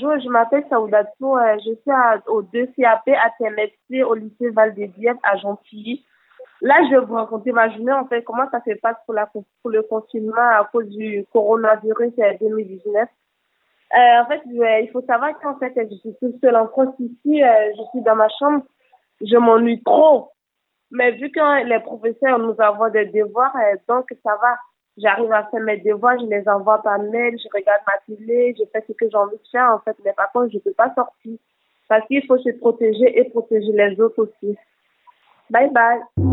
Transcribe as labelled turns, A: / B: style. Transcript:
A: bonjour, je m'appelle Saoudatou, euh, je suis au 2 CAP à TMSC au lycée Val des à Gentilly. Là, je vais vous raconter ma journée, en fait, comment ça se passe pour, le confinement à cause du coronavirus 2019. Euh, en fait, il faut savoir qu'en fait, je suis toute seule en France ici, euh, je suis dans ma chambre, je m'ennuie trop. Mais vu que les professeurs nous envoient des devoirs, euh, donc ça va. J'arrive à faire mes devoirs, je les envoie par mail, je regarde ma télé, je fais ce que j'ai envie de faire, en fait. Mais par contre, je ne peux pas sortir. Parce qu'il faut se protéger et protéger les autres aussi. Bye bye.